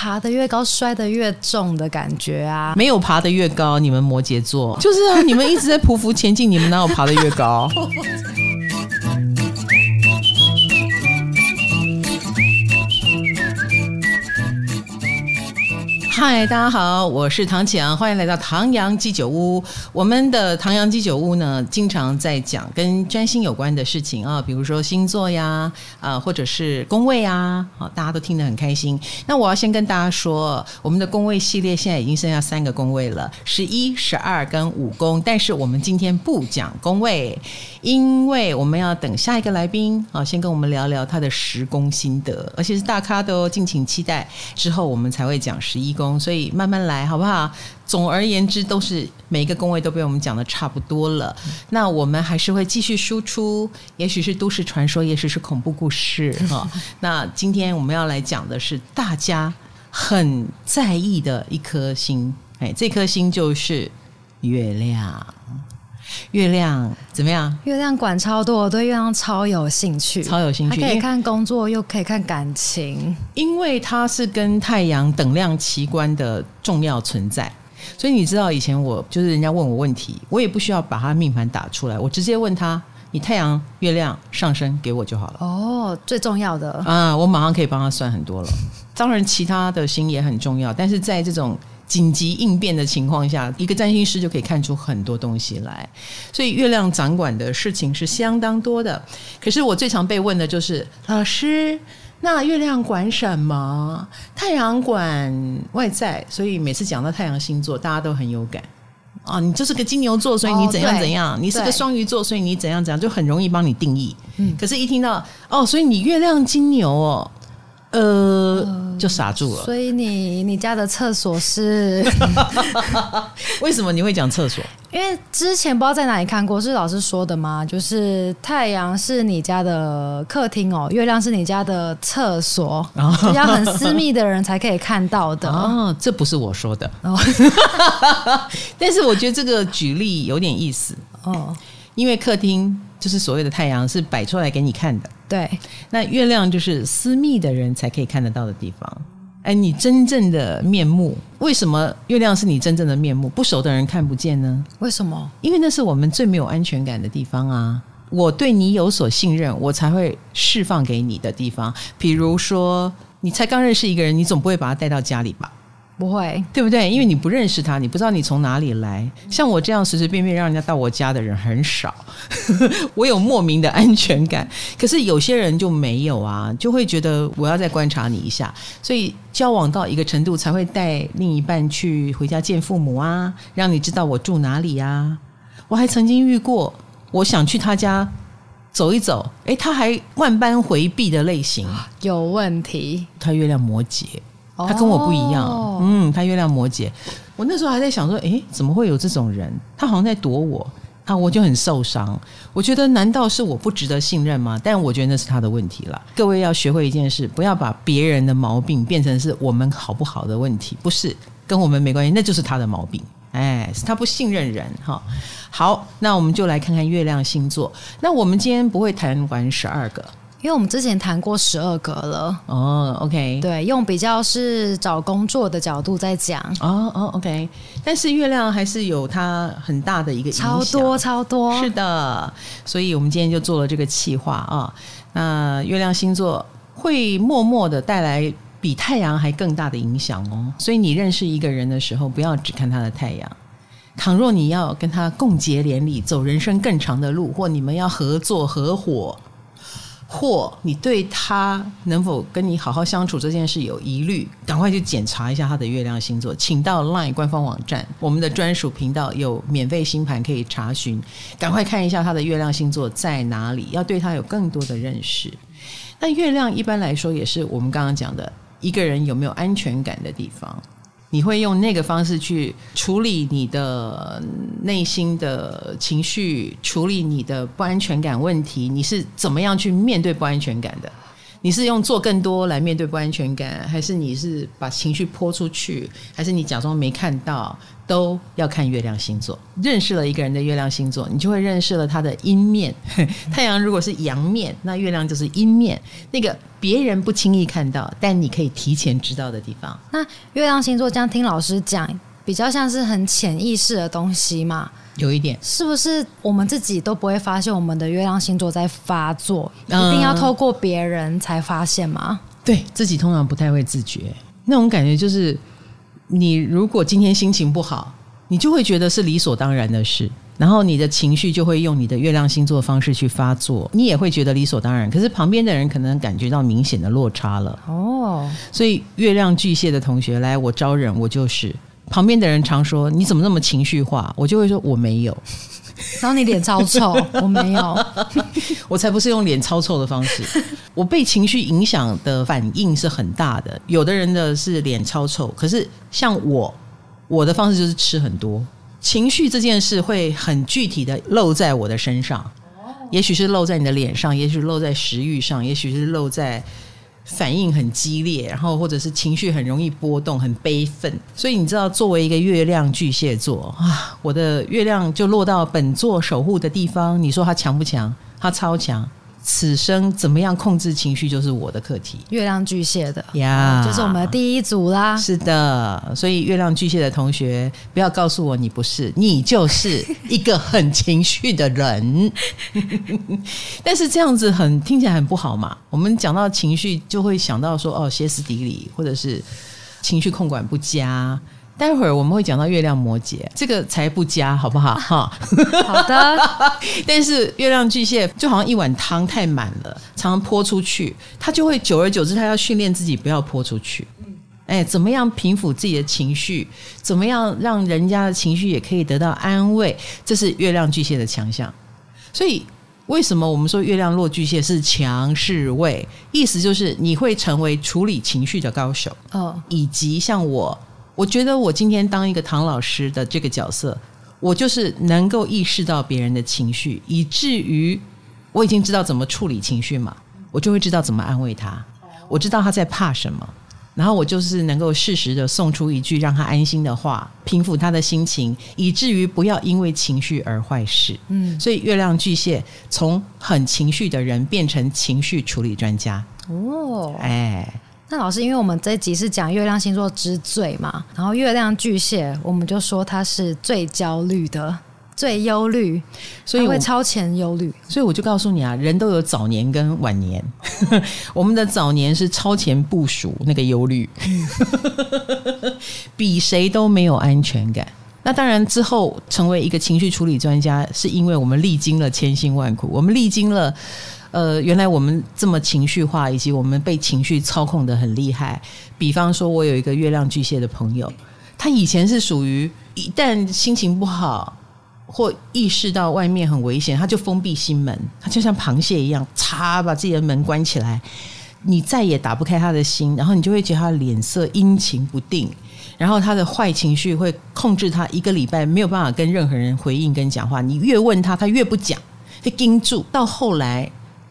爬得越高，摔得越重的感觉啊！没有爬得越高，你们摩羯座就是啊，你们一直在匍匐前进，你们哪有爬得越高？嗨，大家好，我是唐启阳，欢迎来到唐阳鸡酒屋。我们的唐阳鸡酒屋呢，经常在讲跟占星有关的事情啊，比如说星座呀，啊、或者是宫位啊，好，大家都听得很开心。那我要先跟大家说，我们的宫位系列现在已经剩下三个宫位了，十一、十二跟五宫。但是我们今天不讲宫位，因为我们要等下一个来宾啊，先跟我们聊聊他的十宫心得，而且是大咖的哦，敬请期待。之后我们才会讲十一宫。所以慢慢来，好不好？总而言之，都是每一个工位都被我们讲的差不多了。那我们还是会继续输出，也许是都市传说，也许是恐怖故事 哈。那今天我们要来讲的是大家很在意的一颗星，哎，这颗星就是月亮。月亮怎么样？月亮管超多，我对月亮超有兴趣，超有兴趣。可以看工作，又可以看感情，因为它是跟太阳等量齐观的重要存在。所以你知道，以前我就是人家问我问题，我也不需要把他命盘打出来，我直接问他：你太阳、月亮、上升给我就好了。哦，最重要的啊，我马上可以帮他算很多了。当然，其他的星也很重要，但是在这种。紧急应变的情况下，一个占星师就可以看出很多东西来。所以月亮掌管的事情是相当多的。可是我最常被问的就是：老师，那月亮管什么？太阳管外在。所以每次讲到太阳星座，大家都很有感。啊，你就是个金牛座，所以你怎样怎样；你是个双鱼座，所以你怎样怎样，就很容易帮你定义。嗯，可是，一听到哦，所以你月亮金牛哦。呃，就傻住了。所以你你家的厕所是？为什么你会讲厕所？因为之前不知道在哪里看过，是老师说的吗？就是太阳是你家的客厅哦，月亮是你家的厕所，比较很私密的人才可以看到的。哦，这不是我说的。但是我觉得这个举例有点意思哦，因为客厅就是所谓的太阳是摆出来给你看的。对，那月亮就是私密的人才可以看得到的地方。哎，你真正的面目，为什么月亮是你真正的面目？不熟的人看不见呢？为什么？因为那是我们最没有安全感的地方啊！我对你有所信任，我才会释放给你的地方。比如说，你才刚认识一个人，你总不会把他带到家里吧？不会，对不对？因为你不认识他，你不知道你从哪里来。像我这样随随便便让人家到我家的人很少，我有莫名的安全感。可是有些人就没有啊，就会觉得我要再观察你一下。所以交往到一个程度，才会带另一半去回家见父母啊，让你知道我住哪里啊。我还曾经遇过，我想去他家走一走，诶，他还万般回避的类型，有问题。他月亮摩羯。他跟我不一样，嗯，他月亮摩羯。我那时候还在想说，诶，怎么会有这种人？他好像在躲我啊，我就很受伤。我觉得，难道是我不值得信任吗？但我觉得那是他的问题了。各位要学会一件事，不要把别人的毛病变成是我们好不好的问题，不是跟我们没关系，那就是他的毛病。哎，是他不信任人哈。好，那我们就来看看月亮星座。那我们今天不会谈完十二个。因为我们之前谈过十二个了。哦，OK，对，用比较是找工作的角度在讲。哦哦，OK，但是月亮还是有它很大的一个影响，超多超多，是的，所以我们今天就做了这个企划啊。那月亮星座会默默的带来比太阳还更大的影响哦，所以你认识一个人的时候，不要只看他的太阳。倘若你要跟他共结连理，走人生更长的路，或你们要合作合伙。或你对他能否跟你好好相处这件事有疑虑，赶快去检查一下他的月亮星座，请到 LINE 官方网站，我们的专属频道有免费星盘可以查询，赶快看一下他的月亮星座在哪里，要对他有更多的认识。那月亮一般来说也是我们刚刚讲的一个人有没有安全感的地方。你会用那个方式去处理你的内心的情绪，处理你的不安全感问题。你是怎么样去面对不安全感的？你是用做更多来面对不安全感，还是你是把情绪泼出去，还是你假装没看到？都要看月亮星座。认识了一个人的月亮星座，你就会认识了他的阴面。太阳如果是阳面，那月亮就是阴面，那个别人不轻易看到，但你可以提前知道的地方。那月亮星座这样听老师讲，比较像是很潜意识的东西嘛？有一点，是不是我们自己都不会发现我们的月亮星座在发作？一定要透过别人才发现吗？对，自己通常不太会自觉，那种感觉就是。你如果今天心情不好，你就会觉得是理所当然的事，然后你的情绪就会用你的月亮星座的方式去发作，你也会觉得理所当然。可是旁边的人可能感觉到明显的落差了哦。所以月亮巨蟹的同学来，我招惹我就是旁边的人常说你怎么那么情绪化，我就会说我没有。然后你脸超臭，我没有，我才不是用脸超臭的方式。我被情绪影响的反应是很大的。有的人的是脸超臭，可是像我，我的方式就是吃很多。情绪这件事会很具体的露在我的身上，也许是露在你的脸上，也许露在食欲上，也许是露在。反应很激烈，然后或者是情绪很容易波动，很悲愤。所以你知道，作为一个月亮巨蟹座啊，我的月亮就落到本座守护的地方。你说它强不强？它超强。此生怎么样控制情绪，就是我的课题。月亮巨蟹的呀，就是我们的第一组啦。是的，所以月亮巨蟹的同学，不要告诉我你不是，你就是一个很情绪的人。但是这样子很听起来很不好嘛。我们讲到情绪，就会想到说哦，歇斯底里，或者是情绪控管不佳。待会儿我们会讲到月亮摩羯，这个才不佳，好不好？哈，好的。但是月亮巨蟹就好像一碗汤太满了，常常泼出去，他就会久而久之，他要训练自己不要泼出去。哎，怎么样平抚自己的情绪？怎么样让人家的情绪也可以得到安慰？这是月亮巨蟹的强项。所以，为什么我们说月亮落巨蟹是强势位？意思就是你会成为处理情绪的高手。哦，以及像我。我觉得我今天当一个唐老师的这个角色，我就是能够意识到别人的情绪，以至于我已经知道怎么处理情绪嘛，我就会知道怎么安慰他。我知道他在怕什么，然后我就是能够适时的送出一句让他安心的话，平复他的心情，以至于不要因为情绪而坏事。嗯，所以月亮巨蟹从很情绪的人变成情绪处理专家。哦，哎。那老师，因为我们这一集是讲月亮星座之最嘛，然后月亮巨蟹，我们就说他是最焦虑的、最忧虑，所以会超前忧虑。所以我就告诉你啊，人都有早年跟晚年，我们的早年是超前部署那个忧虑，比谁都没有安全感。那当然之后成为一个情绪处理专家，是因为我们历经了千辛万苦，我们历经了。呃，原来我们这么情绪化，以及我们被情绪操控得很厉害。比方说，我有一个月亮巨蟹的朋友，他以前是属于一旦心情不好或意识到外面很危险，他就封闭心门，他就像螃蟹一样，嚓把自己的门关起来，你再也打不开他的心，然后你就会觉得他的脸色阴晴不定，然后他的坏情绪会控制他一个礼拜没有办法跟任何人回应跟讲话。你越问他，他越不讲，就盯住，到后来。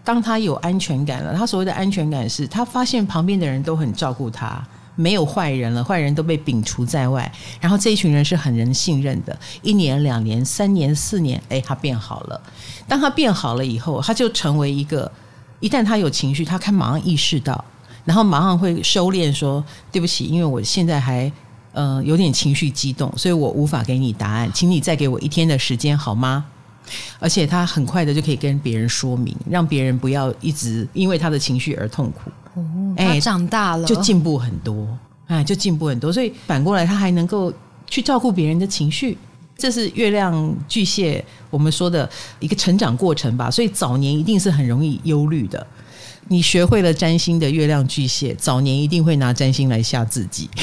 当他有安全感了，他所谓的安全感是他发现旁边的人都很照顾他，没有坏人了，坏人都被摒除在外，然后这一群人是很人信任的。一年、两年、三年、四年，哎，他变好了。当他变好了以后，他就成为一个，一旦他有情绪，他可以马上意识到，然后马上会收敛，说对不起，因为我现在还呃有点情绪激动，所以我无法给你答案，请你再给我一天的时间好吗？而且他很快的就可以跟别人说明，让别人不要一直因为他的情绪而痛苦。哦，哎长大了，就进步很多，哎，就进步很多。所以反过来，他还能够去照顾别人的情绪，这是月亮巨蟹我们说的一个成长过程吧。所以早年一定是很容易忧虑的。你学会了占星的月亮巨蟹，早年一定会拿占星来吓自己。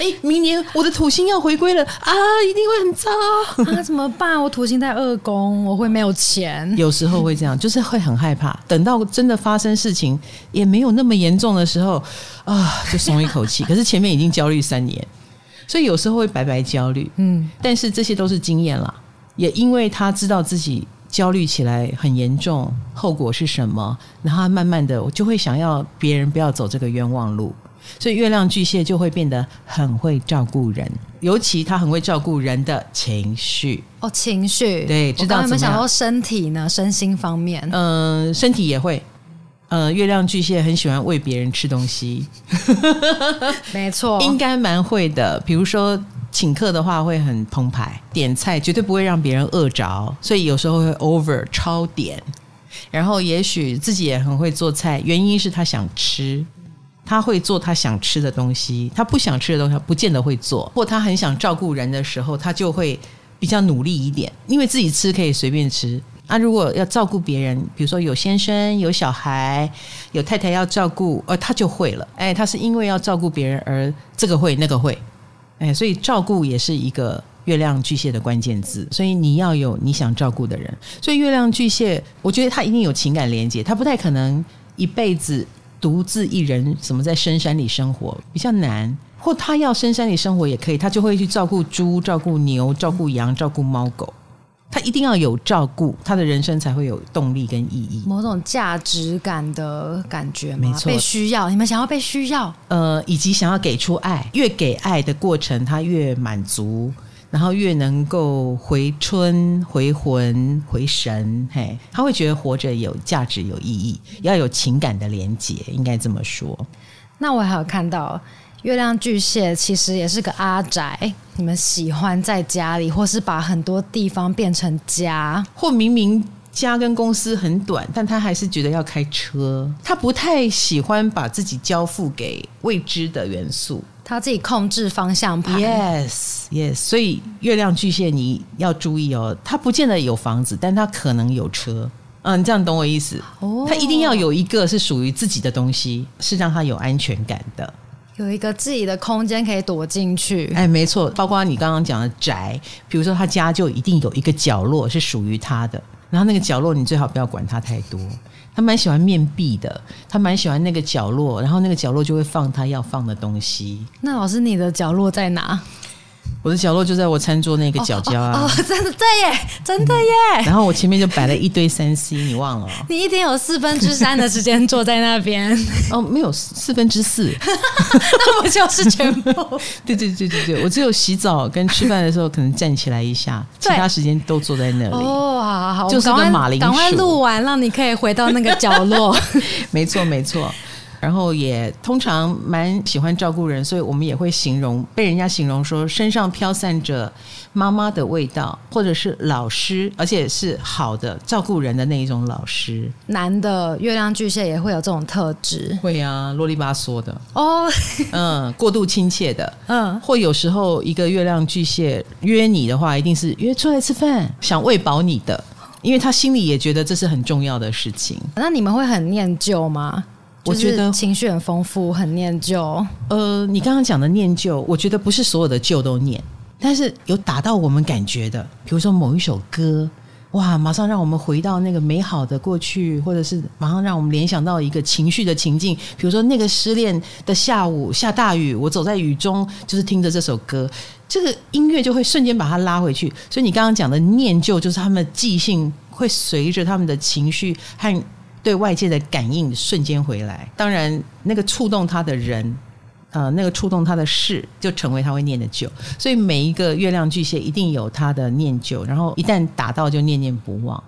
哎，明年我的土星要回归了啊，一定会很糟 啊！怎么办？我土星在二宫，我会没有钱。有时候会这样，就是会很害怕。等到真的发生事情，也没有那么严重的时候啊，就松一口气。可是前面已经焦虑三年，所以有时候会白白焦虑。嗯，但是这些都是经验啦，也因为他知道自己。焦虑起来很严重，后果是什么？然后慢慢的，我就会想要别人不要走这个冤枉路。所以月亮巨蟹就会变得很会照顾人，尤其他很会照顾人的情绪哦，情绪对，知道有没有想说身体呢？身心方面，嗯、呃，身体也会。呃，月亮巨蟹很喜欢喂别人吃东西，没错，应该蛮会的。比如说请客的话，会很澎湃，点菜绝对不会让别人饿着，所以有时候会 over 超点。然后也许自己也很会做菜，原因是他想吃。他会做他想吃的东西，他不想吃的东西他不见得会做。或他很想照顾人的时候，他就会比较努力一点，因为自己吃可以随便吃。啊，如果要照顾别人，比如说有先生、有小孩、有太太要照顾，呃，他就会了。哎，他是因为要照顾别人而这个会那个会，哎，所以照顾也是一个月亮巨蟹的关键字。所以你要有你想照顾的人。所以月亮巨蟹，我觉得他一定有情感连接，他不太可能一辈子。独自一人，怎么在深山里生活比较难，或他要深山里生活也可以，他就会去照顾猪、照顾牛、照顾羊、照顾猫狗。他一定要有照顾，他的人生才会有动力跟意义，某种价值感的感觉，没错，被需要。你们想要被需要，呃，以及想要给出爱，越给爱的过程，他越满足。然后越能够回春、回魂、回神，嘿，他会觉得活着有价值、有意义，要有情感的连结，应该这么说。那我还有看到月亮巨蟹，其实也是个阿宅。你们喜欢在家里，或是把很多地方变成家，或明明家跟公司很短，但他还是觉得要开车。他不太喜欢把自己交付给未知的元素。他自己控制方向盘，yes yes，所以月亮巨蟹你要注意哦，他不见得有房子，但他可能有车，嗯，你这样懂我意思？哦，他一定要有一个是属于自己的东西，是让他有安全感的，有一个自己的空间可以躲进去。哎，没错，包括你刚刚讲的宅，比如说他家就一定有一个角落是属于他的，然后那个角落你最好不要管他太多。他蛮喜欢面壁的，他蛮喜欢那个角落，然后那个角落就会放他要放的东西。那老师，你的角落在哪？我的角落就在我餐桌那个角角啊！哦，哦哦真的对耶，真的耶、嗯！然后我前面就摆了一堆三 C，你忘了？你一天有四分之三的时间坐在那边？哦，没有四分之四，那不就是全部？对对对对对，我只有洗澡跟吃饭的时候可能站起来一下，其他时间都坐在那里。哦，好好好，就是个马铃薯。赶快录完，让你可以回到那个角落。没错，没错。然后也通常蛮喜欢照顾人，所以我们也会形容被人家形容说身上飘散着妈妈的味道，或者是老师，而且是好的照顾人的那一种老师。男的月亮巨蟹也会有这种特质，会啊，啰里吧嗦的哦，嗯，过度亲切的，嗯，或有时候一个月亮巨蟹约你的话，一定是约出来吃饭，想喂饱你的，因为他心里也觉得这是很重要的事情。那你们会很念旧吗？我觉得情绪很丰富，很念旧。呃，你刚刚讲的念旧，我觉得不是所有的旧都念，但是有打到我们感觉的，比如说某一首歌，哇，马上让我们回到那个美好的过去，或者是马上让我们联想到一个情绪的情境，比如说那个失恋的下午下大雨，我走在雨中，就是听着这首歌，这个音乐就会瞬间把它拉回去。所以你刚刚讲的念旧，就是他们的记性会随着他们的情绪和。对外界的感应瞬间回来，当然那个触动他的人，呃，那个触动他的事，就成为他会念的旧。所以每一个月亮巨蟹一定有他的念旧，然后一旦打到就念念不忘。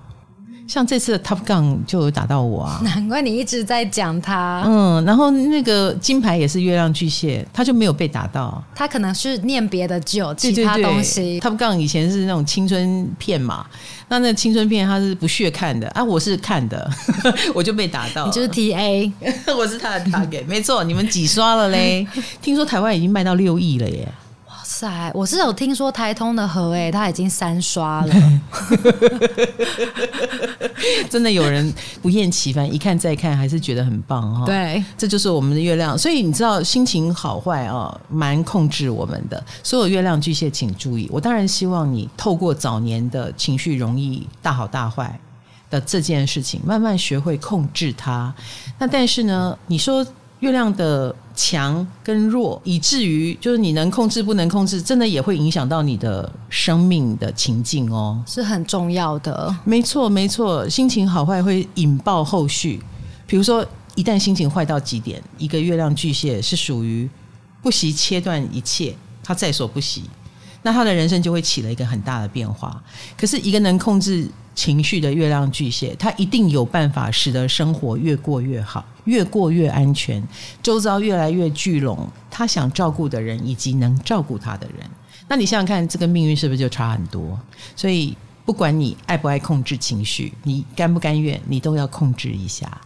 像这次的 Top Gun 就有打到我啊，难怪你一直在讲他。嗯，然后那个金牌也是月亮巨蟹，他就没有被打到。他可能是念别的旧，其他东西。Top Gun 以前是那种青春片嘛，那那青春片他是不屑看的啊，我是看的，我就被打到。你就是 TA，我是他的 target，没错，你们几刷了嘞？听说台湾已经卖到六亿了耶。塞，我是有听说台通的河诶，他已经三刷了，真的有人不厌其烦，一看再看，还是觉得很棒哈。对，这就是我们的月亮，所以你知道心情好坏啊，蛮控制我们的。所有月亮巨蟹，请注意，我当然希望你透过早年的情绪容易大好大坏的这件事情，慢慢学会控制它。那但是呢，你说。月亮的强跟弱，以至于就是你能控制不能控制，真的也会影响到你的生命的情境哦，是很重要的。没错，没错，心情好坏会引爆后续。比如说，一旦心情坏到极点，一个月亮巨蟹是属于不惜切断一切，他在所不惜，那他的人生就会起了一个很大的变化。可是，一个能控制情绪的月亮巨蟹，他一定有办法使得生活越过越好，越过越安全，周遭越来越聚拢他想照顾的人以及能照顾他的人。那你想想看，这个命运是不是就差很多？所以，不管你爱不爱控制情绪，你甘不甘愿，你都要控制一下。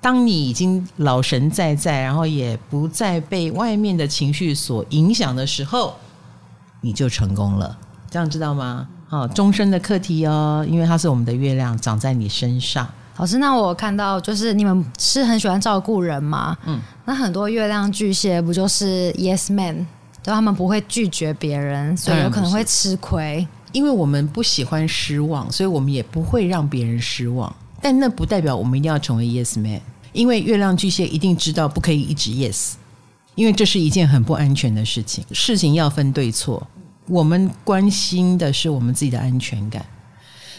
当你已经老神在在，然后也不再被外面的情绪所影响的时候，你就成功了。这样知道吗？哦，终身的课题哦，因为它是我们的月亮长在你身上。老师，那我看到就是你们是很喜欢照顾人吗？嗯，那很多月亮巨蟹不就是 Yes Man，就他们不会拒绝别人，所以有可能会吃亏。因为我们不喜欢失望，所以我们也不会让别人失望。但那不代表我们一定要成为 Yes Man。因为月亮巨蟹一定知道不可以一直 yes，因为这是一件很不安全的事情。事情要分对错，我们关心的是我们自己的安全感。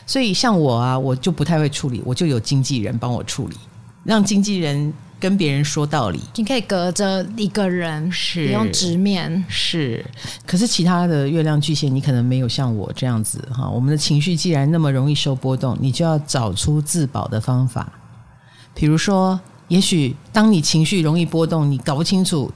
所以像我啊，我就不太会处理，我就有经纪人帮我处理，让经纪人跟别人说道理。你可以隔着一个人，是不用直面。是，可是其他的月亮巨蟹，你可能没有像我这样子哈。我们的情绪既然那么容易受波动，你就要找出自保的方法。比如说，也许当你情绪容易波动，你搞不清楚，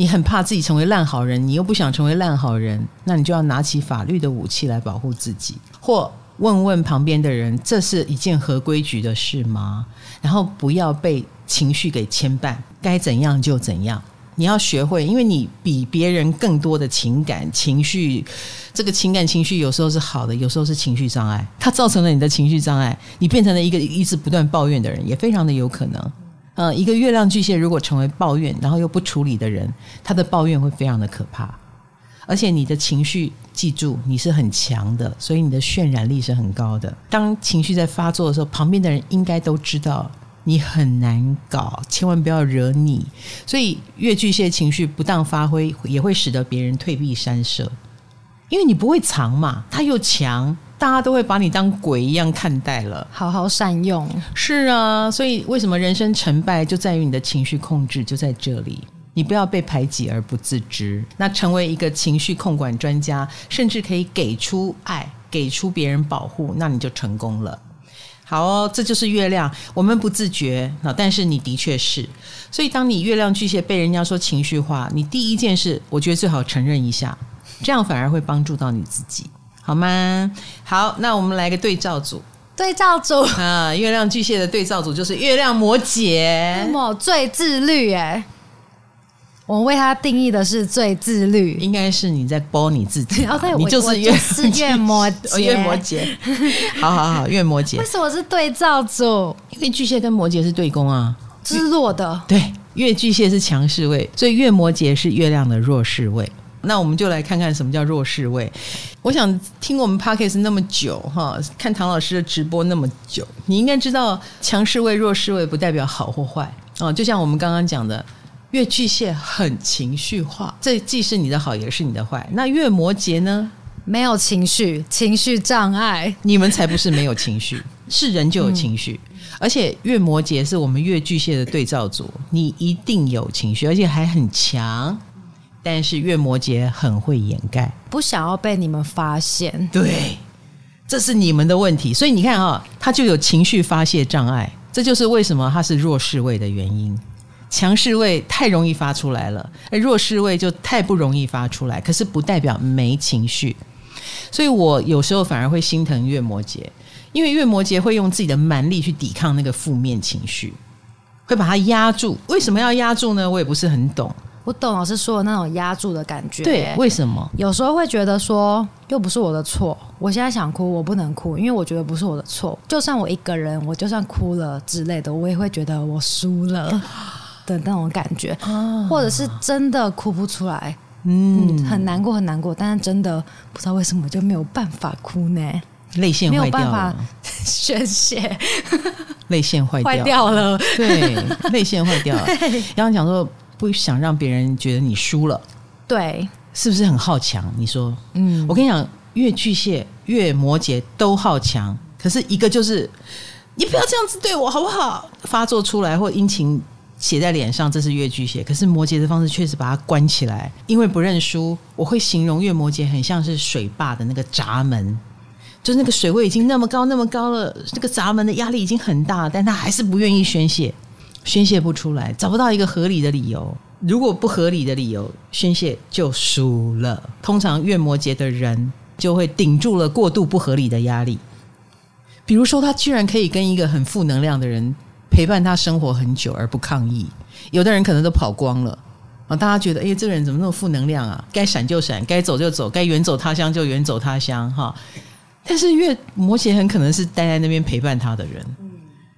你很怕自己成为烂好人，你又不想成为烂好人，那你就要拿起法律的武器来保护自己，或问问旁边的人，这是一件合规矩的事吗？然后不要被情绪给牵绊，该怎样就怎样。你要学会，因为你比别人更多的情感情绪，这个情感情绪有时候是好的，有时候是情绪障碍，它造成了你的情绪障碍，你变成了一个一直不断抱怨的人，也非常的有可能。嗯，一个月亮巨蟹如果成为抱怨，然后又不处理的人，他的抱怨会非常的可怕。而且你的情绪，记住你是很强的，所以你的渲染力是很高的。当情绪在发作的时候，旁边的人应该都知道。你很难搞，千万不要惹你。所以月巨蟹情绪不当发挥，也会使得别人退避三舍，因为你不会藏嘛，他又强，大家都会把你当鬼一样看待了。好好善用。是啊，所以为什么人生成败就在于你的情绪控制就在这里，你不要被排挤而不自知。那成为一个情绪控管专家，甚至可以给出爱，给出别人保护，那你就成功了。好哦，这就是月亮。我们不自觉啊，但是你的确是。所以，当你月亮巨蟹被人家说情绪化，你第一件事，我觉得最好承认一下，这样反而会帮助到你自己，好吗？好，那我们来个对照组。对照组啊，月亮巨蟹的对照组就是月亮摩羯，那么最自律哎。我为他定义的是最自律，应该是你在包你自己。你就是月是月摩羯，月摩羯。好好好，月摩羯。为什么是对照组？因为巨蟹跟摩羯是对宫啊，是弱的。对，月巨蟹是强势位，所以月摩羯是月亮的弱势位。那我们就来看看什么叫弱势位。我想听我们 Podcast 那么久哈，看唐老师的直播那么久，你应该知道强势位、弱势位不代表好或坏哦。就像我们刚刚讲的。月巨蟹很情绪化，这既是你的好，也是你的坏。那月摩羯呢？没有情绪，情绪障碍。你们才不是没有情绪，是人就有情绪。嗯、而且月摩羯是我们月巨蟹的对照组，你一定有情绪，而且还很强。但是月摩羯很会掩盖，不想要被你们发现。对，这是你们的问题。所以你看啊、哦，他就有情绪发泄障碍，这就是为什么他是弱势位的原因。强势位太容易发出来了，而弱势位就太不容易发出来。可是不代表没情绪，所以我有时候反而会心疼月摩羯，因为月摩羯会用自己的蛮力去抵抗那个负面情绪，会把它压住。为什么要压住呢？我也不是很懂。我懂老师说的那种压住的感觉。对，为什么？有时候会觉得说，又不是我的错，我现在想哭，我不能哭，因为我觉得不是我的错。就算我一个人，我就算哭了之类的，我也会觉得我输了。的那种感觉，啊或者是真的哭不出来，嗯，嗯，很难过，很难过，但是真的不知道为什么就没有办法哭呢？泪腺坏掉了，没有办法 宣泄。泪腺坏掉，坏掉了，对，泪腺坏掉了。然后讲说不想让别人觉得你输了，对，是不是很好强？你说，嗯，我跟你讲，越巨蟹、越摩羯都好强，可是一个就是你不要这样子对我好不好？发作出来或殷勤写在脸上，这是越巨蟹。可是摩羯的方式确实把它关起来，因为不认输。我会形容越摩羯很像是水坝的那个闸门。就是那个水位已经那么高那么高了，这个闸门的压力已经很大，但他还是不愿意宣泄，宣泄不出来，找不到一个合理的理由。如果不合理的理由宣泄就输了。通常月摩羯的人就会顶住了过度不合理的压力。比如说，他居然可以跟一个很负能量的人陪伴他生活很久而不抗议，有的人可能都跑光了啊！大家觉得，哎，这个人怎么那么负能量啊？该闪就闪，该走就走，该远走他乡就远走他乡，哈。但是月摩羯很可能是待在那边陪伴他的人，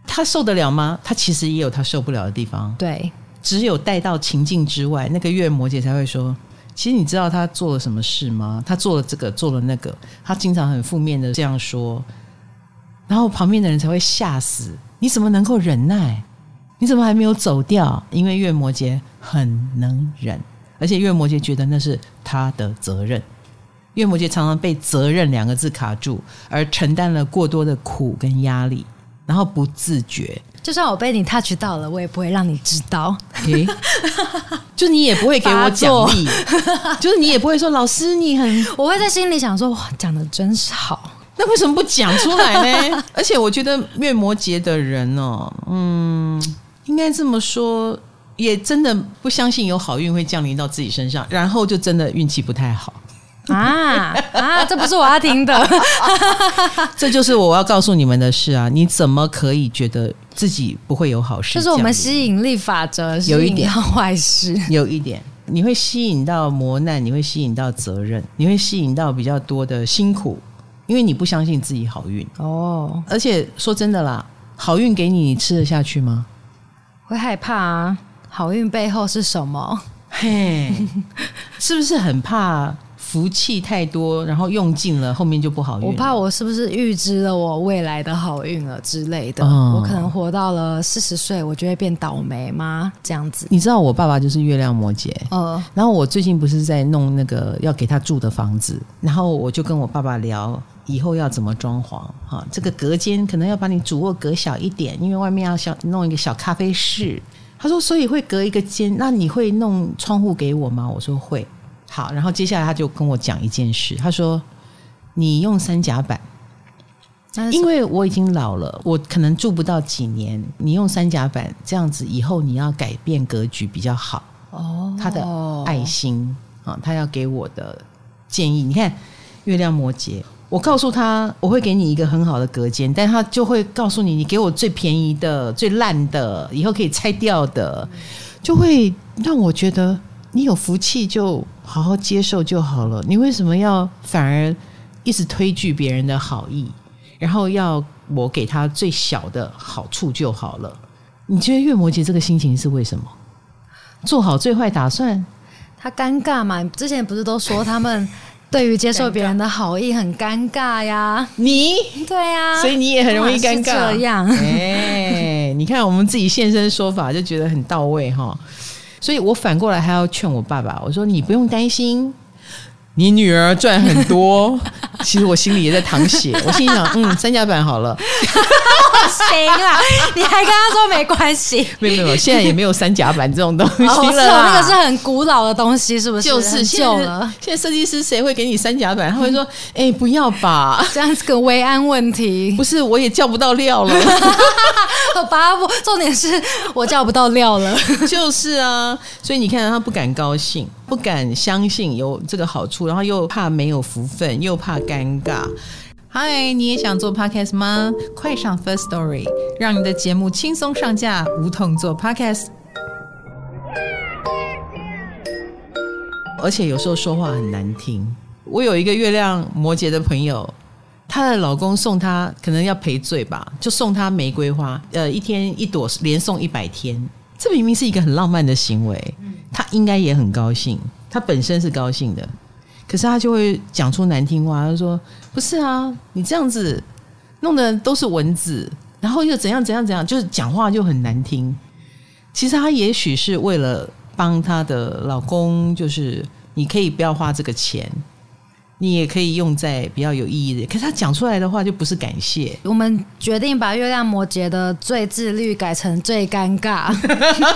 他受得了吗？他其实也有他受不了的地方。对，只有带到情境之外，那个月摩羯才会说：“其实你知道他做了什么事吗？他做了这个，做了那个。他经常很负面的这样说，然后旁边的人才会吓死。你怎么能够忍耐？你怎么还没有走掉？因为月摩羯很能忍，而且月摩羯觉得那是他的责任。”月摩羯常常被“责任”两个字卡住，而承担了过多的苦跟压力，然后不自觉。就算我被你 touch 到了，我也不会让你知道。诶，就你也不会给我奖励，就是你也不会说老师你很，我会在心里想说哇，讲的真是好。那为什么不讲出来呢？而且我觉得月摩羯的人哦，嗯，应该这么说，也真的不相信有好运会降临到自己身上，然后就真的运气不太好。啊啊！这不是我要听的，这就是我要告诉你们的事啊！你怎么可以觉得自己不会有好事？就是我们吸引力法则，有一点坏事，有一点你会吸引到磨难，你会吸引到责任，你会吸引到比较多的辛苦，因为你不相信自己好运哦。而且说真的啦，好运给你，你吃得下去吗？会害怕啊！好运背后是什么？嘿，是不是很怕？福气太多，然后用尽了，后面就不好运。我怕我是不是预知了我未来的好运了之类的？哦、我可能活到了四十岁，我就会变倒霉吗？这样子？你知道我爸爸就是月亮摩羯，嗯，然后我最近不是在弄那个要给他住的房子，然后我就跟我爸爸聊以后要怎么装潢哈，这个隔间可能要把你主卧隔小一点，因为外面要小弄一个小咖啡室。他说，所以会隔一个间，那你会弄窗户给我吗？我说会。好，然后接下来他就跟我讲一件事，他说：“你用三甲板，因为我已经老了，我可能住不到几年。你用三甲板这样子，以后你要改变格局比较好。”哦，他的爱心啊，他要给我的建议。你看，月亮摩羯，我告诉他我会给你一个很好的隔间，但他就会告诉你，你给我最便宜的、最烂的，以后可以拆掉的，就会让我觉得。你有福气就好好接受就好了，你为什么要反而一直推拒别人的好意，然后要我给他最小的好处就好了？你觉得月摩羯这个心情是为什么？做好最坏打算？他尴尬嘛？之前不是都说他们对于接受别人的好意很尴尬呀？你对呀，所以你也很容易尴尬。这样，哎，你看我们自己现身说法就觉得很到位哈。所以我反过来还要劝我爸爸，我说你不用担心，你女儿赚很多。其实我心里也在淌血，我心里想，嗯，三甲板好了，行了，你还跟他说没关系？没有没有，现在也没有三甲板这种东西了，哦，那个是很古老的东西，是不是？就是旧了。现在设计师谁会给你三甲板？他会说，哎，不要吧，这样子个维安问题。不是，我也叫不到料了。爸不，重点是我叫不到料了。就是啊，所以你看他不敢高兴，不敢相信有这个好处，然后又怕没有福分，又怕尴尬。嗨，你也想做 podcast 吗？快上 First Story，让你的节目轻松上架，无痛做 podcast。而且有时候说话很难听。我有一个月亮摩羯的朋友。她的老公送她，可能要赔罪吧，就送她玫瑰花，呃，一天一朵，连送一百天。这明明是一个很浪漫的行为，她应该也很高兴，她本身是高兴的，可是她就会讲出难听话，她说：“不是啊，你这样子弄的都是蚊子，然后又怎样怎样怎样，就是讲话就很难听。其实她也许是为了帮她的老公，就是你可以不要花这个钱。你也可以用在比较有意义的，可是他讲出来的话就不是感谢。我们决定把月亮摩羯的最自律改成最尴尬。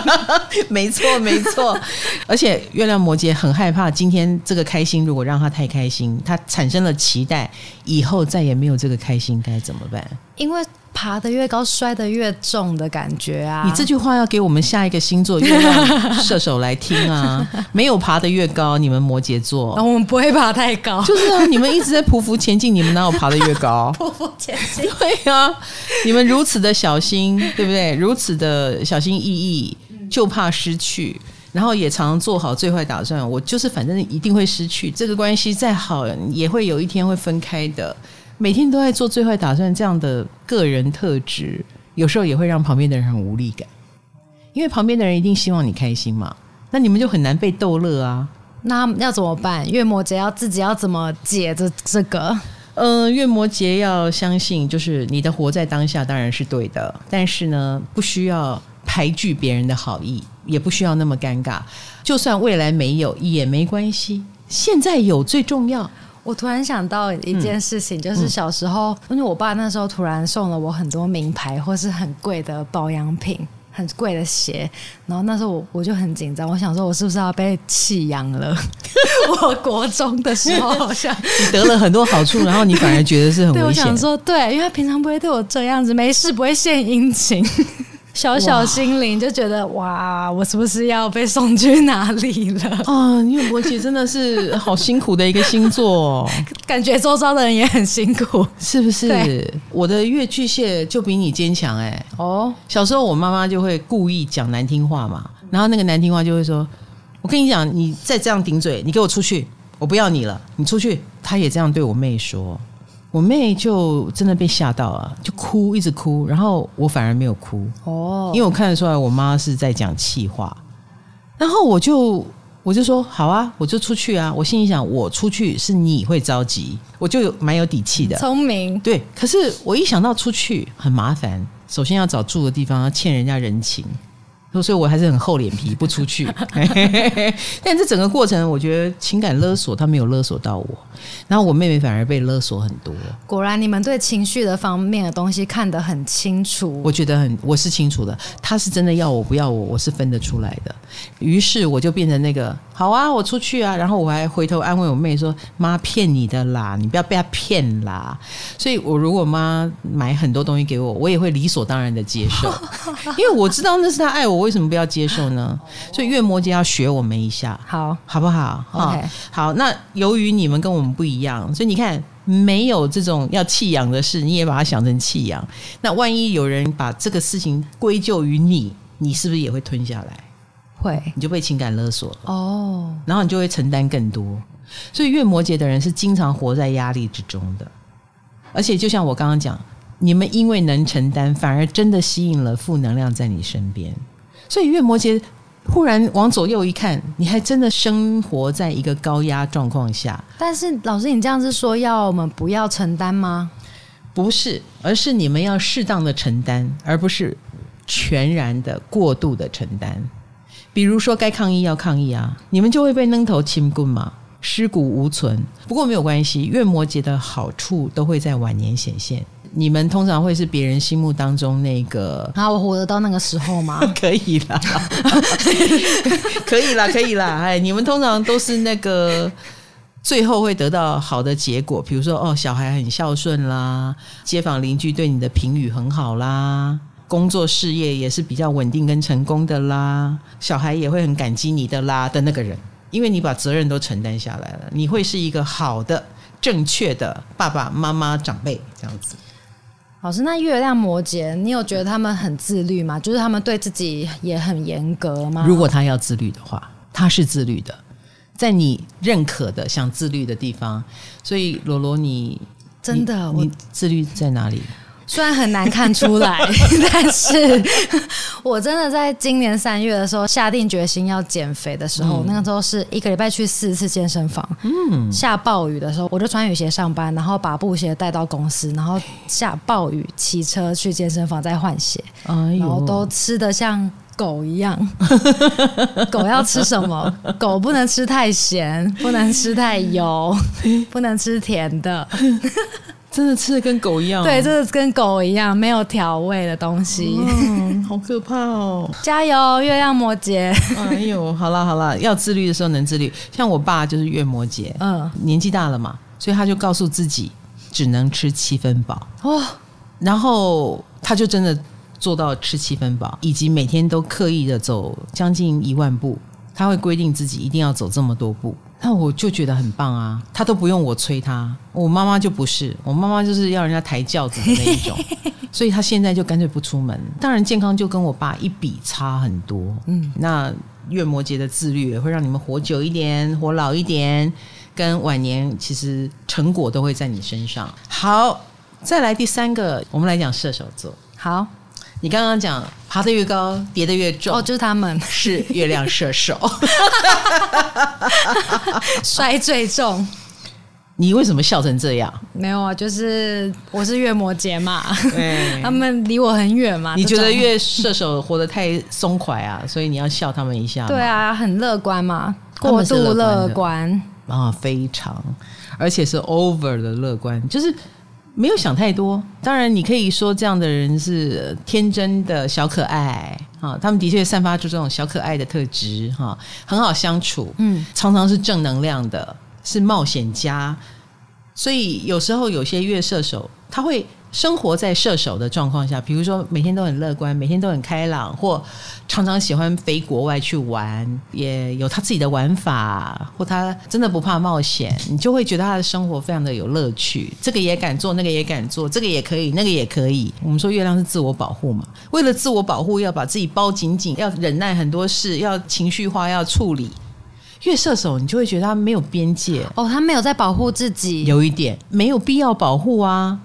没错，没错。而且月亮摩羯很害怕今天这个开心，如果让他太开心，他产生了期待，以后再也没有这个开心，该怎么办？因为。爬得越高，摔得越重的感觉啊！你这句话要给我们下一个星座月亮射手来听啊！没有爬得越高，你们摩羯座，我们不会爬太高。就是啊，你们一直在匍匐前进，你们哪有爬得越高？匍匐前进，对啊，你们如此的小心，对不对？如此的小心翼翼，就怕失去，然后也常常做好最坏打算。我就是反正一定会失去这个关系，再好也会有一天会分开的。每天都在做最坏打算，这样的个人特质，有时候也会让旁边的人很无力感，因为旁边的人一定希望你开心嘛，那你们就很难被逗乐啊。那要怎么办？月摩羯要自己要怎么解这这个？嗯，月摩羯要相信，就是你的活在当下当然是对的，但是呢，不需要排拒别人的好意，也不需要那么尴尬。就算未来没有也没关系，现在有最重要。我突然想到一件事情，嗯、就是小时候，因为我爸那时候突然送了我很多名牌或是很贵的保养品、很贵的鞋，然后那时候我我就很紧张，我想说我是不是要被弃养了？我国中的时候好像你得了很多好处，然后你反而觉得是很危险。对，我想说，对，因为他平常不会对我这样子，没事不会献殷勤。小小心灵就觉得哇，我是不是要被送去哪里了？啊，因为摩羯真的是好辛苦的一个星座，感觉周遭的人也很辛苦，是不是？我的月巨蟹就比你坚强哎。哦，小时候我妈妈就会故意讲难听话嘛，然后那个难听话就会说：“我跟你讲，你再这样顶嘴，你给我出去，我不要你了，你出去。”她也这样对我妹说。我妹就真的被吓到了，就哭，一直哭，然后我反而没有哭哦，因为我看得出来我妈是在讲气话，然后我就我就说好啊，我就出去啊，我心里想我出去是你会着急，我就有蛮有底气的，聪明，对，可是我一想到出去很麻烦，首先要找住的地方，要欠人家人情。所以，我还是很厚脸皮不出去。但这整个过程，我觉得情感勒索他没有勒索到我，然后我妹妹反而被勒索很多。果然，你们对情绪的方面的东西看得很清楚。我觉得很，我是清楚的。他是真的要我不要我，我是分得出来的。于是我就变成那个好啊，我出去啊。然后我还回头安慰我妹说：“妈骗你的啦，你不要被他骗啦。”所以，我如果妈买很多东西给我，我也会理所当然的接受，因为我知道那是她爱我。为什么不要接受呢？所以月摩羯要学我们一下，好，好不好？OK，好。那由于你们跟我们不一样，所以你看，没有这种要弃养的事，你也把它想成弃养。那万一有人把这个事情归咎于你，你是不是也会吞下来？会，你就被情感勒索了哦。然后你就会承担更多。所以月摩羯的人是经常活在压力之中的，而且就像我刚刚讲，你们因为能承担，反而真的吸引了负能量在你身边。所以月摩羯忽然往左右一看，你还真的生活在一个高压状况下。但是老师，你这样子说，要我们不要承担吗？不是，而是你们要适当的承担，而不是全然的过度的承担。比如说，该抗议要抗议啊，你们就会被扔头轻棍嘛，尸骨无存。不过没有关系，月摩羯的好处都会在晚年显现。你们通常会是别人心目当中那个……啊，我活得到那个时候吗？可以啦，可以啦，可以啦。哎，你们通常都是那个最后会得到好的结果，比如说哦，小孩很孝顺啦，街坊邻居对你的评语很好啦，工作事业也是比较稳定跟成功的啦，小孩也会很感激你的啦的那个人，因为你把责任都承担下来了，你会是一个好的、正确的爸爸妈妈、长辈这样子。老师，那月亮摩羯，你有觉得他们很自律吗？就是他们对自己也很严格吗？如果他要自律的话，他是自律的，在你认可的想自律的地方。所以罗罗，你真的，你，你自律在哪里？虽然很难看出来，但是我真的在今年三月的时候下定决心要减肥的时候，嗯、那个时候是一个礼拜去四次健身房。嗯，下暴雨的时候，我就穿雨鞋上班，然后把布鞋带到公司，然后下暴雨骑车去健身房再换鞋。然后都吃的像狗一样。狗要吃什么？狗不能吃太咸，不能吃太油，不能吃甜的。真的吃的跟狗一样。哦，对，真的跟狗一样，没有调味的东西，嗯，好可怕哦！加油，月亮摩羯。哎呦，好了好了，要自律的时候能自律。像我爸就是月摩羯，嗯，年纪大了嘛，所以他就告诉自己只能吃七分饱哦，然后他就真的做到吃七分饱，以及每天都刻意的走将近一万步，他会规定自己一定要走这么多步。那我就觉得很棒啊，他都不用我催他。我妈妈就不是，我妈妈就是要人家抬轿子的那一种，所以他现在就干脆不出门。当然健康就跟我爸一比差很多。嗯，那月摩羯的自律也会让你们活久一点，活老一点，跟晚年其实成果都会在你身上。好，再来第三个，我们来讲射手座。好。你刚刚讲爬得越高，跌得越重，哦，就是他们是月亮射手，摔最重。你为什么笑成这样？没有啊，就是我是月摩羯嘛，他们离我很远嘛。你觉得月射手活得太松快啊，所以你要笑他们一下？对啊，很乐观嘛，过度乐观啊，非常，而且是 over 的乐观，就是。没有想太多，当然你可以说这样的人是天真的小可爱啊，他们的确散发出这种小可爱的特质哈，很好相处，嗯，常常是正能量的，是冒险家，所以有时候有些月射手他会。生活在射手的状况下，比如说每天都很乐观，每天都很开朗，或常常喜欢飞国外去玩，也有他自己的玩法，或他真的不怕冒险，你就会觉得他的生活非常的有乐趣。这个也敢做，那个也敢做，这个也可以，那个也可以。我们说月亮是自我保护嘛，为了自我保护，要把自己包紧紧，要忍耐很多事，要情绪化，要处理。月射手，你就会觉得他没有边界哦，他没有在保护自己，有一点没有必要保护啊。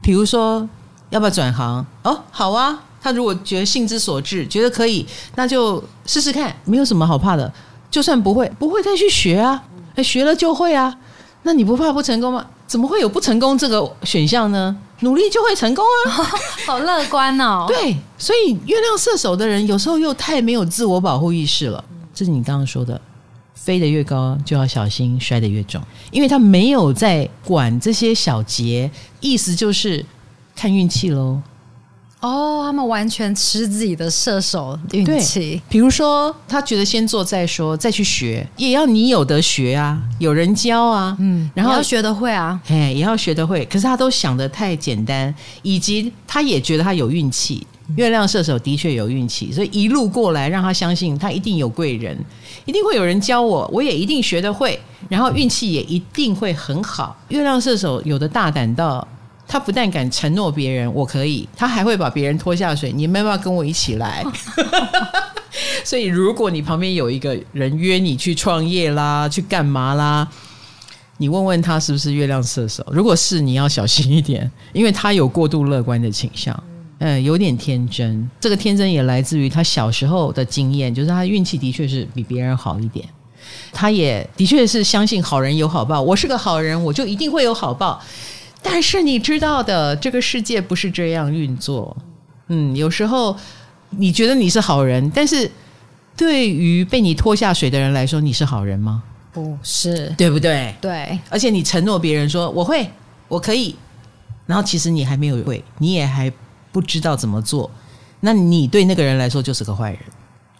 比如说，要不要转行？哦，好啊。他如果觉得兴之所至，觉得可以，那就试试看，没有什么好怕的。就算不会，不会再去学啊，学了就会啊。那你不怕不成功吗？怎么会有不成功这个选项呢？努力就会成功啊！哦，好乐观哦。对，所以月亮射手的人有时候又太没有自我保护意识了。这是你刚刚说的。飞得越高，就要小心摔得越重，因为他没有在管这些小节，意思就是看运气喽。哦，他们完全吃自己的射手运气。比如说，他觉得先做再说，再去学，也要你有得学啊，有人教啊，嗯，然后要学得会啊，哎，也要学得会。可是他都想得太简单，以及他也觉得他有运气。月亮射手的确有运气，所以一路过来让他相信他一定有贵人，一定会有人教我，我也一定学得会，然后运气也一定会很好。月亮射手有的大胆到，他不但敢承诺别人我可以，他还会把别人拖下水，你没办法跟我一起来。所以如果你旁边有一个人约你去创业啦，去干嘛啦，你问问他是不是月亮射手，如果是，你要小心一点，因为他有过度乐观的倾向。嗯，有点天真。这个天真也来自于他小时候的经验，就是他运气的确是比别人好一点。他也的确是相信好人有好报，我是个好人，我就一定会有好报。但是你知道的，这个世界不是这样运作。嗯，有时候你觉得你是好人，但是对于被你拖下水的人来说，你是好人吗？不是，对不对？对。而且你承诺别人说我会，我可以，然后其实你还没有会，你也还。不知道怎么做，那你对那个人来说就是个坏人，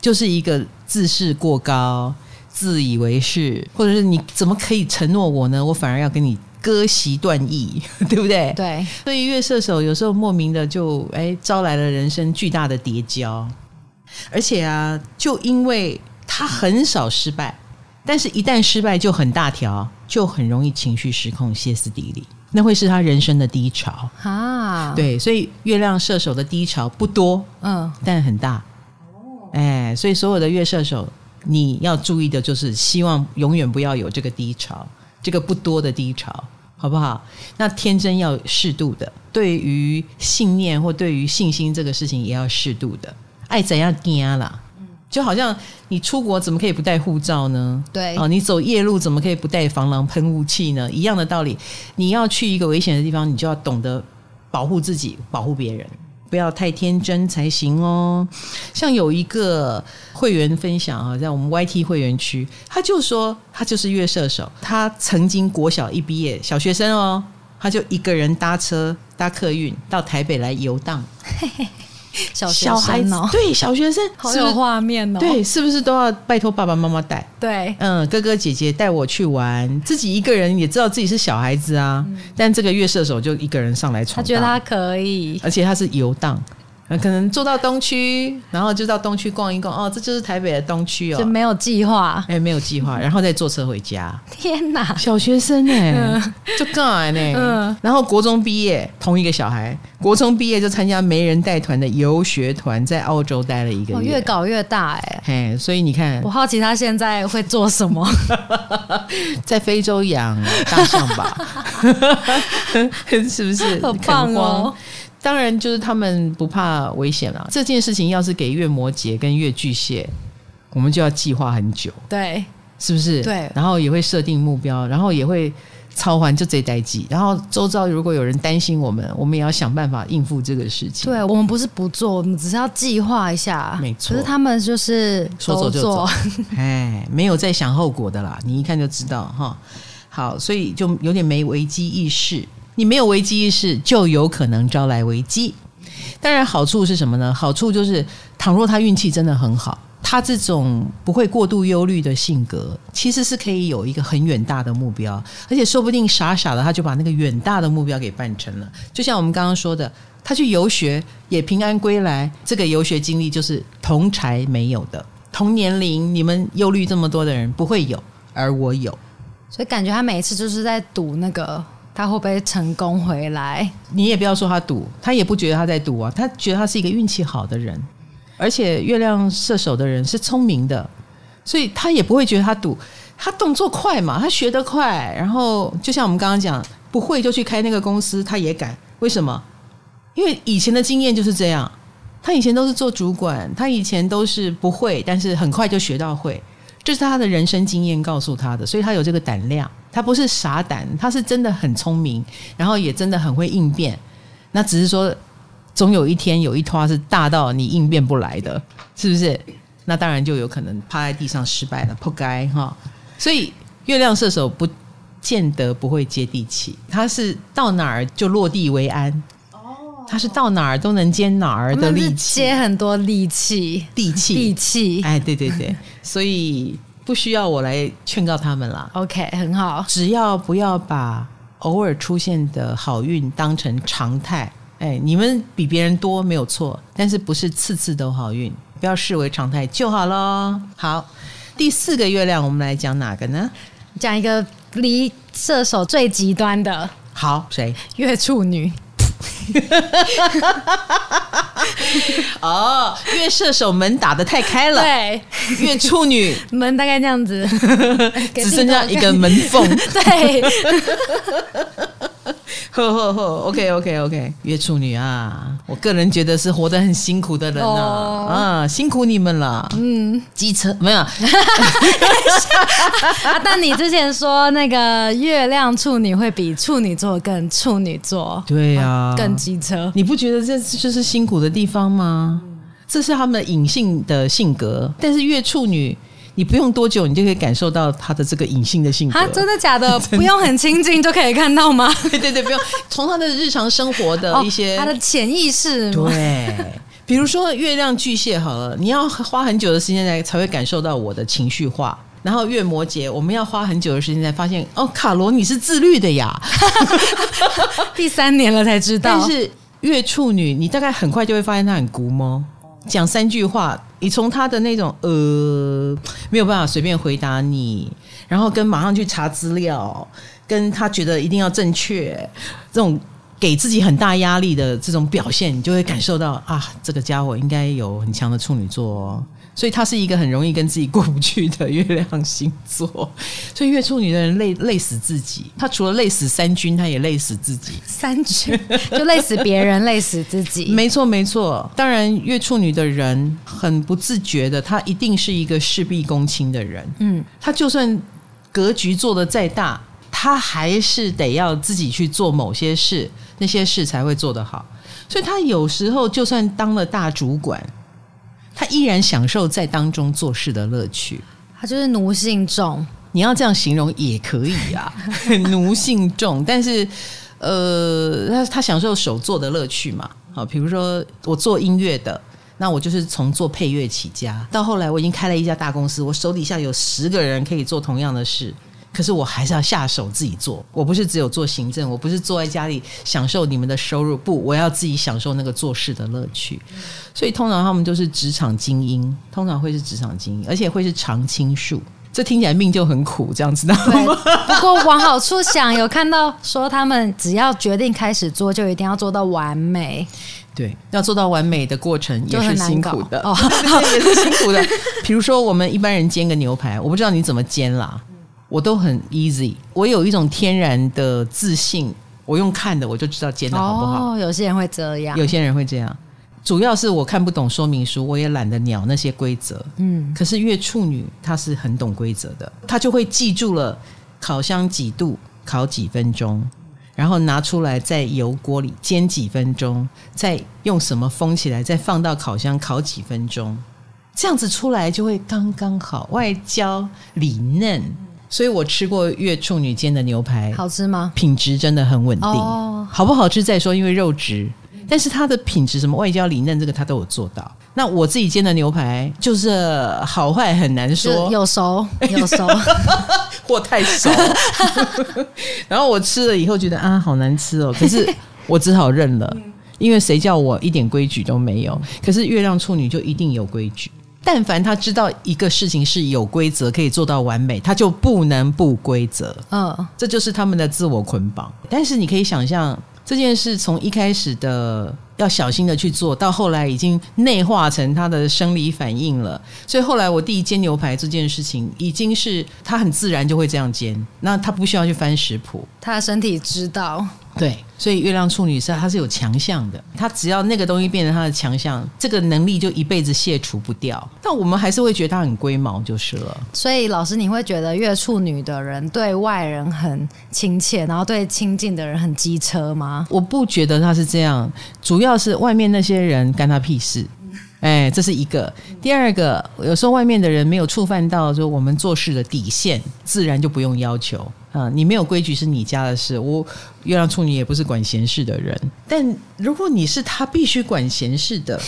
就是一个自视过高、自以为是，或者是你怎么可以承诺我呢？我反而要跟你割席断义，对不对？对。所以月射手有时候莫名的就哎招来了人生巨大的叠交，而且啊，就因为他很少失败，但是一旦失败就很大条，就很容易情绪失控、歇斯底里。那会是他人生的低潮啊！对，所以月亮射手的低潮不多，嗯，但很大。哦，哎，所以所有的月射手，你要注意的就是，希望永远不要有这个低潮，这个不多的低潮。好不好？那天真要适度的，对于信念或对于信心这个事情也要适度的。爱怎样惊啦？就好像你出国怎么可以不带护照呢？对，哦，你走夜路怎么可以不带防狼喷雾器呢？一样的道理，你要去一个危险的地方，你就要懂得保护自己，保护别人，不要太天真才行哦。像有一个会员分享啊，在我们 YT 会员区，他就说他就是月射手，他曾经国小一毕业，小学生哦，他就一个人搭车搭客运到台北来游荡。小学生哦，对小学生好有画面哦。对，是不是都要拜托爸爸妈妈带？对，嗯，哥哥姐姐带我去玩，自己一个人也知道自己是小孩子啊。嗯、但这个月射手就一个人上来闯，他觉得他可以，而且他是游荡。可能坐到东区，然后就到东区逛一逛。哦，这就是台北的东区哦，就没有计划，哎，没有计划，然后再坐车回家。天哪，小学生哎，嗯、就干嘛呢？嗯，然后国中毕业，同一个小孩，国中毕业就参加没人带团的游学团，在澳洲待了一个月，哦、越搞越大哎。嘿，所以你看，我好奇他现在会做什么，在非洲养大象吧？是不是？很棒哦。当然，就是他们不怕危险了。这件事情要是给月摩羯跟月巨蟹，我们就要计划很久。对，是不是？对。然后也会设定目标，然后也会操环就这代际。然后周遭如果有人担心我们，我们也要想办法应付这个事情。对，我们不是不做，我们只是要计划一下。没错。可是他们就是说走就走，哎，没有在想后果的啦。你一看就知道哈。好，所以就有点没危机意识。你没有危机意识，就有可能招来危机。当然，好处是什么呢？好处就是，倘若他运气真的很好，他这种不会过度忧虑的性格，其实是可以有一个很远大的目标，而且说不定傻傻的他就把那个远大的目标给办成了。就像我们刚刚说的，他去游学也平安归来，这个游学经历就是同才没有的，同年龄你们忧虑这么多的人不会有，而我有，所以感觉他每一次就是在赌那个。他会不会成功回来？你也不要说他赌，他也不觉得他在赌啊，他觉得他是一个运气好的人，而且月亮射手的人是聪明的，所以他也不会觉得他赌。他动作快嘛，他学得快，然后就像我们刚刚讲，不会就去开那个公司，他也敢。为什么？因为以前的经验就是这样，他以前都是做主管，他以前都是不会，但是很快就学到会。这是他的人生经验告诉他的，所以他有这个胆量。他不是傻胆，他是真的很聪明，然后也真的很会应变。那只是说，总有一天有一坨是大到你应变不来的，是不是？那当然就有可能趴在地上失败了，扑街哈。所以月亮射手不见得不会接地气，他是到哪儿就落地为安。哦，他是到哪儿都能接哪儿的力气，接很多力气，地气，地气。哎，对对对。所以不需要我来劝告他们了。OK，很好。只要不要把偶尔出现的好运当成常态。哎，你们比别人多没有错，但是不是次次都好运，不要视为常态就好喽。好，第四个月亮我们来讲哪个呢？讲一个离射手最极端的。好，谁？月处女。哦，月射手门打得太开了，对，月处女。门大概这样子，只剩下一个门缝，对。呵呵呵，OK OK OK，月处女啊，我个人觉得是活得很辛苦的人呐、啊，oh. 啊，辛苦你们了。嗯，机车 没有。啊，但你之前说那个月亮处女会比处女座更处女座，对呀、啊，更机车，你不觉得这就是辛苦的地方吗？嗯、这是他们隐性的性格，但是月处女。你不用多久，你就可以感受到他的这个隐性的性格。啊真的假 的？不用很亲近就可以看到吗？对对对，不用从他的日常生活的一些，哦、他的潜意识。对，比如说月亮巨蟹好了，你要花很久的时间来才会感受到我的情绪化。然后月摩羯，我们要花很久的时间才发现，哦，卡罗你是自律的呀。第三年了才知道。但是月处女，你大概很快就会发现他很龟毛。讲三句话，你从他的那种呃没有办法随便回答你，然后跟马上去查资料，跟他觉得一定要正确，这种给自己很大压力的这种表现，你就会感受到啊，这个家伙应该有很强的处女座。所以他是一个很容易跟自己过不去的月亮星座。所以月处女的人累累死自己，他除了累死三军，他也累死自己。三军 就累死别人，累死自己。没错，没错。当然，月处女的人很不自觉的，他一定是一个事必躬亲的人。嗯，他就算格局做的再大。他还是得要自己去做某些事，那些事才会做得好。所以他有时候就算当了大主管，他依然享受在当中做事的乐趣。他就是奴性重，你要这样形容也可以啊，奴性重。但是，呃，他他享受手做的乐趣嘛。好，比如说我做音乐的，那我就是从做配乐起家，到后来我已经开了一家大公司，我手底下有十个人可以做同样的事。可是我还是要下手自己做，我不是只有做行政，我不是坐在家里享受你们的收入，不，我要自己享受那个做事的乐趣。所以通常他们都是职场精英，通常会是职场精英，而且会是常青树。这听起来命就很苦，这样子的。不过往好处想，有看到说他们只要决定开始做，就一定要做到完美。对，要做到完美的过程也是辛苦的哦，也是辛苦的。比如说我们一般人煎个牛排，我不知道你怎么煎啦。我都很 easy，我有一种天然的自信，我用看的我就知道煎的好不好。哦，有些人会这样，有些人会这样，主要是我看不懂说明书，我也懒得鸟那些规则。嗯，可是月处女她是很懂规则的，她就会记住了烤箱几度，烤几分钟，然后拿出来在油锅里煎几分钟，再用什么封起来，再放到烤箱烤几分钟，这样子出来就会刚刚好，外焦里嫩。所以我吃过月处女煎的牛排，好吃吗？品质真的很稳定，哦、好不好吃再说，因为肉质。但是它的品质，什么外焦里嫩，这个它都有做到。那我自己煎的牛排，就是好坏很难说，有熟有熟，或太熟。然后我吃了以后觉得啊，好难吃哦。可是我只好认了，因为谁叫我一点规矩都没有。可是月亮处女就一定有规矩。但凡他知道一个事情是有规则可以做到完美，他就不能不规则。嗯，这就是他们的自我捆绑。但是你可以想象，这件事从一开始的要小心的去做到后来已经内化成他的生理反应了。所以后来我弟煎牛排这件事情，已经是他很自然就会这样煎，那他不需要去翻食谱，他的身体知道。对，所以月亮处女是它是有强项的，它只要那个东西变成它的强项，这个能力就一辈子卸除不掉。但我们还是会觉得它很龟毛就是了。所以老师，你会觉得月处女的人对外人很亲切，然后对亲近的人很机车吗？我不觉得他是这样，主要是外面那些人干他屁事。哎，这是一个。第二个，有时候外面的人没有触犯到说我们做事的底线，自然就不用要求啊。你没有规矩是你家的事，我月亮处女也不是管闲事的人。但如果你是他必须管闲事的。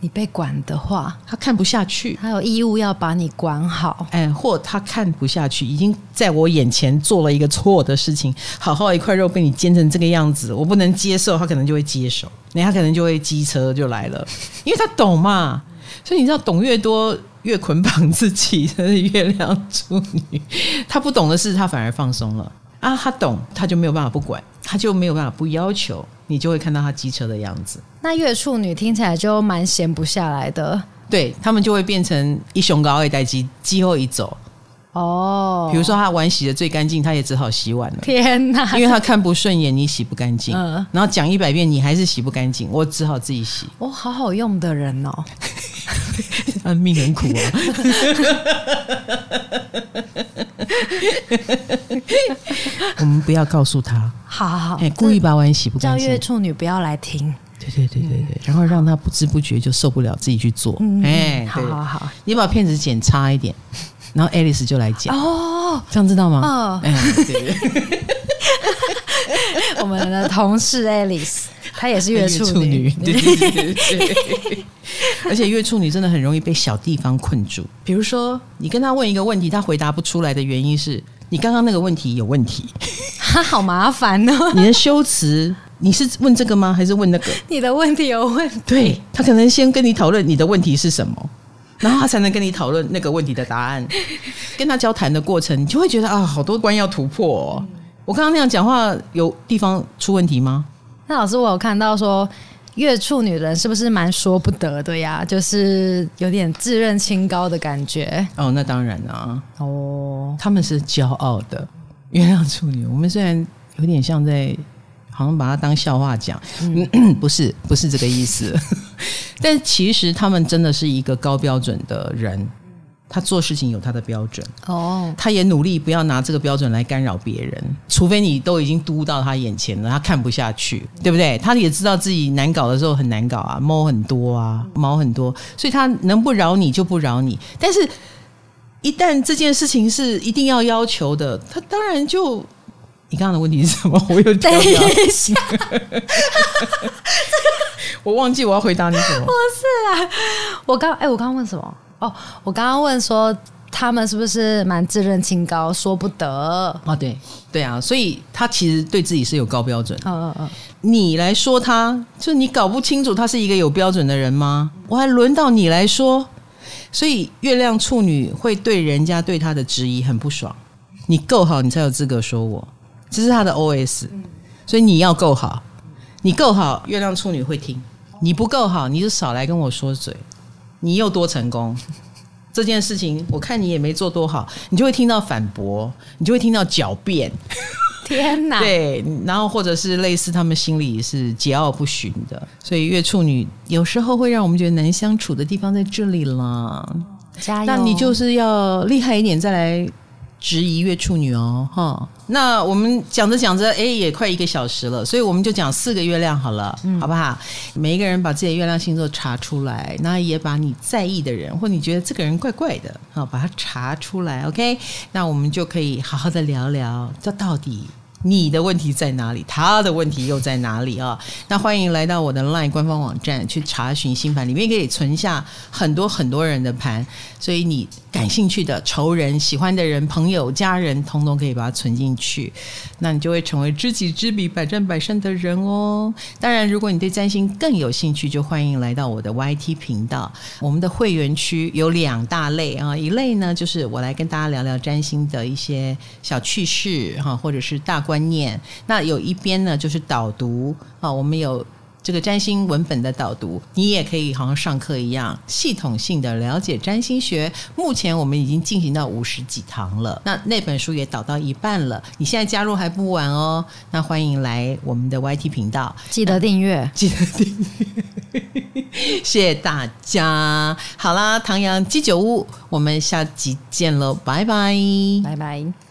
你被管的话，他看不下去，他有义务要把你管好。哎，或他看不下去，已经在我眼前做了一个错的事情，好好一块肉被你煎成这个样子，我不能接受，他可能就会接手，那他可能就会机车就来了，因为他懂嘛。所以你知道，懂越多越捆绑自己，真是月亮处女。他不懂的事，他反而放松了啊。他懂，他就没有办法不管，他就没有办法不要求。你就会看到他机车的样子。那月处女听起来就蛮闲不下来的，对他们就会变成一雄高二代机，机后一走。哦，比如说他碗洗的最干净，他也只好洗碗了。天哪！因为他看不顺眼你洗不干净，嗯，然后讲一百遍你还是洗不干净，我只好自己洗。哦，好好用的人哦，他 命很苦啊。我们不要告诉他，好好好，哎，故意把碗洗不干净，叫月处女不要来听。对对对对对，嗯、然后让他不知不觉就受不了，自己去做。嗯，哎，好好好，你把片子剪差一点。然后 Alice 就来讲哦，这样知道吗？哦，哎，对，我们的同事 Alice，她也是月处女，对对对对，而且月处女真的很容易被小地方困住。比如说，你跟他问一个问题，他回答不出来的原因是你刚刚那个问题有问题，他 好麻烦哦。你的修辞，你是问这个吗？还是问那个？你的问题有问题，对，他可能先跟你讨论你的问题是什么。然后他才能跟你讨论那个问题的答案，跟他交谈的过程，你就会觉得啊，好多关要突破哦。我刚刚那样讲话，有地方出问题吗？那老师，我有看到说，月处女人是不是蛮说不得的呀？就是有点自认清高的感觉。哦，那当然啊。哦，他们是骄傲的。月亮处女，我们虽然有点像在，好像把它当笑话讲，嗯，不是，不是这个意思。但其实他们真的是一个高标准的人。他做事情有他的标准哦，oh. 他也努力不要拿这个标准来干扰别人，除非你都已经嘟到他眼前了，他看不下去，对不对？他也知道自己难搞的时候很难搞啊，猫很多啊，毛很多，所以他能不饶你就不饶你。但是，一旦这件事情是一定要要求的，他当然就……你刚刚的问题是什么？我有等一下，我忘记我要回答你什么。不是啊，我刚哎，我刚刚问什么？哦，我刚刚问说他们是不是蛮自认清高，说不得哦，对对啊，所以他其实对自己是有高标准。嗯嗯嗯，你来说他，就你搞不清楚他是一个有标准的人吗？我还轮到你来说，所以月亮处女会对人家对他的质疑很不爽。你够好，你才有资格说我，这是他的 OS。所以你要够好，你够好，月亮处女会听；你不够好，你就少来跟我说嘴。你又多成功，这件事情我看你也没做多好，你就会听到反驳，你就会听到狡辩。天哪！对，然后或者是类似他们心里是桀骜不驯的，所以月处女有时候会让我们觉得难相处的地方在这里了。加油！那你就是要厉害一点再来。质疑月处女哦，哈，那我们讲着讲着，哎，也快一个小时了，所以我们就讲四个月亮好了，嗯、好不好？每一个人把自己的月亮星座查出来，那也把你在意的人，或你觉得这个人怪怪的，好，把它查出来，OK？那我们就可以好好的聊聊，这到底。你的问题在哪里？他的问题又在哪里啊？那欢迎来到我的 LINE 官方网站去查询星盘，里面可以存下很多很多人的盘，所以你感兴趣的仇人、喜欢的人、朋友、家人，通通可以把它存进去，那你就会成为知己知彼、百战百胜的人哦。当然，如果你对占星更有兴趣，就欢迎来到我的 YT 频道。我们的会员区有两大类啊，一类呢就是我来跟大家聊聊占星的一些小趣事哈，或者是大观。观念，那有一边呢，就是导读啊，我们有这个占星文本的导读，你也可以好像上课一样，系统性的了解占星学。目前我们已经进行到五十几堂了，那那本书也导到一半了，你现在加入还不晚哦。那欢迎来我们的 YT 频道，记得订阅，记得订阅，谢谢大家。好啦，唐阳鸡酒屋，我们下集见喽，拜拜，拜拜。